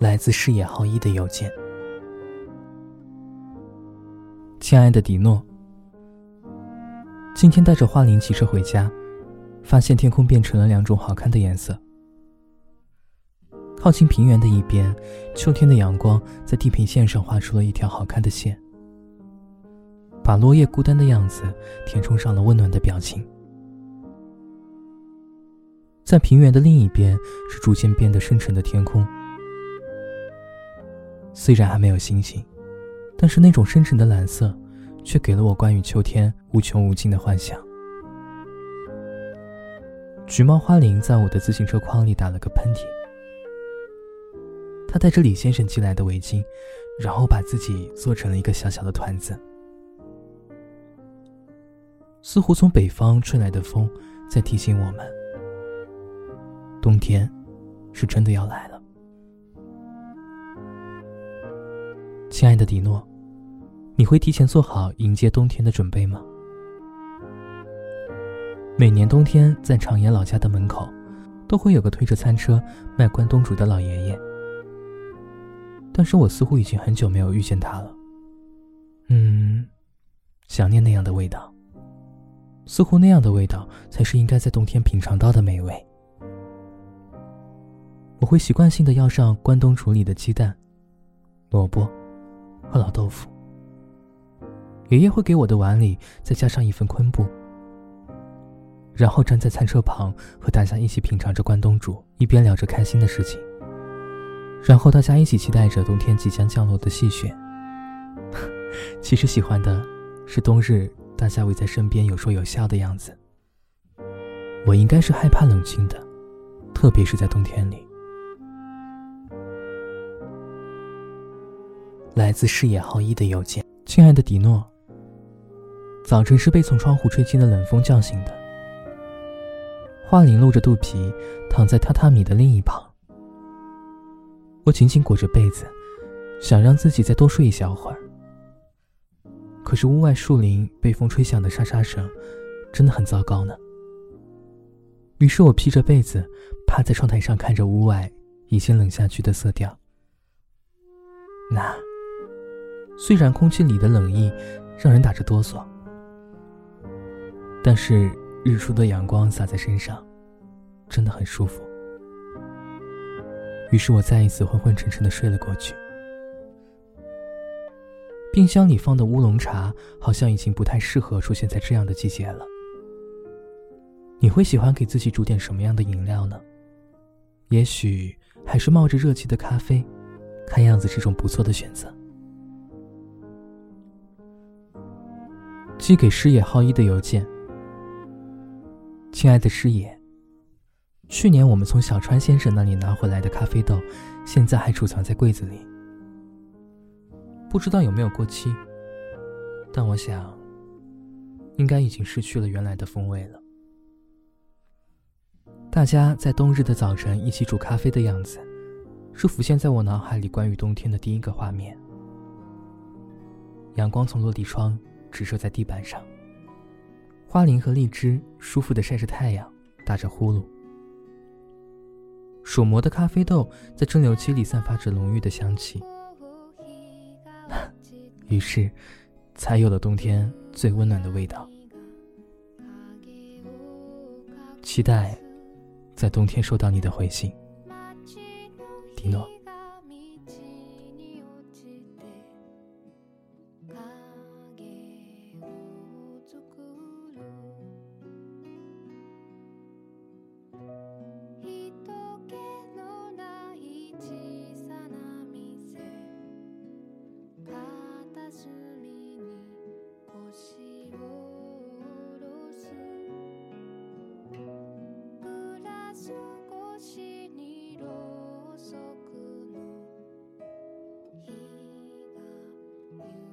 来自视野浩一的邮件。亲爱的迪诺，今天带着花林骑车回家，发现天空变成了两种好看的颜色。靠近平原的一边，秋天的阳光在地平线上画出了一条好看的线，把落叶孤单的样子填充上了温暖的表情。在平原的另一边，是逐渐变得深沉的天空。虽然还没有星星，但是那种深沉的蓝色，却给了我关于秋天无穷无尽的幻想。橘猫花铃在我的自行车筐里打了个喷嚏。他戴着李先生寄来的围巾，然后把自己做成了一个小小的团子。似乎从北方吹来的风，在提醒我们，冬天是真的要来了。亲爱的迪诺，你会提前做好迎接冬天的准备吗？每年冬天，在长野老家的门口，都会有个推着餐车卖关东煮的老爷爷。但是我似乎已经很久没有遇见他了。嗯，想念那样的味道。似乎那样的味道才是应该在冬天品尝到的美味。我会习惯性的要上关东煮里的鸡蛋、萝卜。和老豆腐。爷爷会给我的碗里再加上一份昆布，然后站在餐车旁和大家一起品尝着关东煮，一边聊着开心的事情。然后大家一起期待着冬天即将降落的细雪。其实喜欢的是冬日大家围在身边有说有笑的样子。我应该是害怕冷清的，特别是在冬天里。来自视野浩一的邮件，亲爱的迪诺。早晨是被从窗户吹进的冷风叫醒的。花铃露着肚皮躺在榻榻米的另一旁。我紧紧裹着被子，想让自己再多睡一小会儿。可是屋外树林被风吹响的沙沙声，真的很糟糕呢。于是我披着被子，趴在窗台上看着屋外已经冷下去的色调。那。虽然空气里的冷意让人打着哆嗦，但是日出的阳光洒在身上，真的很舒服。于是我再一次昏昏沉沉的睡了过去。冰箱里放的乌龙茶好像已经不太适合出现在这样的季节了。你会喜欢给自己煮点什么样的饮料呢？也许还是冒着热气的咖啡，看样子是种不错的选择。寄给师野浩一的邮件。亲爱的师野，去年我们从小川先生那里拿回来的咖啡豆，现在还储藏在柜子里，不知道有没有过期。但我想，应该已经失去了原来的风味了。大家在冬日的早晨一起煮咖啡的样子，是浮现在我脑海里关于冬天的第一个画面。阳光从落地窗。直射在地板上，花铃和荔枝舒服的晒着太阳，打着呼噜。手磨的咖啡豆在蒸馏机里散发着浓郁的香气，于是，才有了冬天最温暖的味道。期待，在冬天收到你的回信，迪诺。you.